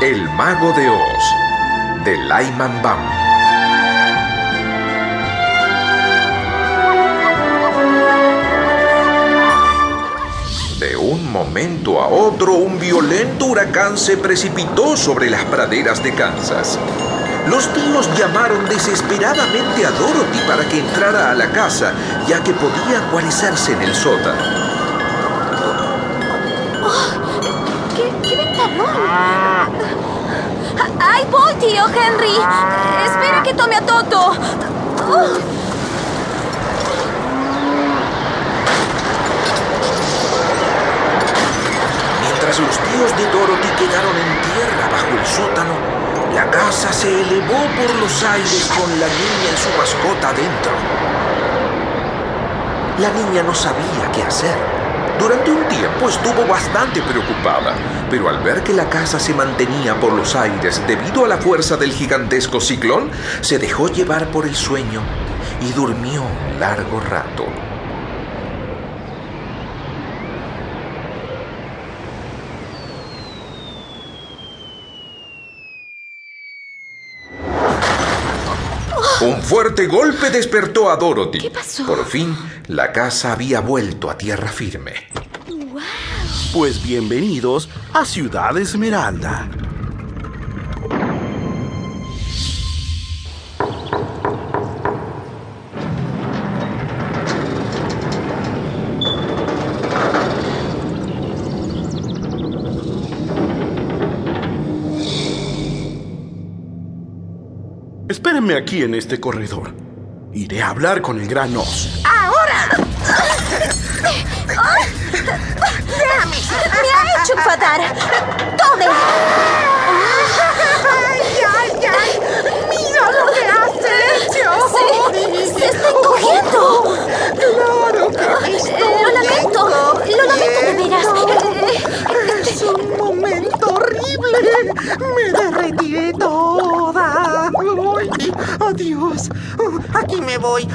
Mago de Oz, de Lyman Bam. De un momento a otro, un violento huracán se precipitó sobre las praderas de Kansas. Los tíos llamaron desesperadamente a Dorothy para que entrara a la casa, ya que podía guarecerse en el sótano. ¡Qué, qué ventarrón! ¡Ahí voy, tío Henry! ¡Espera que tome a Toto! Mientras los tíos de Dorothy quedaron en tierra bajo el sótano, la casa se elevó por los aires con la niña y su mascota dentro. La niña no sabía qué hacer. Durante un tiempo estuvo bastante preocupada, pero al ver que la casa se mantenía por los aires debido a la fuerza del gigantesco ciclón, se dejó llevar por el sueño y durmió un largo rato. Un fuerte golpe despertó a Dorothy. ¿Qué pasó? Por fin, la casa había vuelto a tierra firme. Pues bienvenidos a Ciudad Esmeralda. Espérenme aquí en este corredor. Iré a hablar con el gran Oz. ¡Me Me derretiré toda. Ay, adiós. Aquí me voy.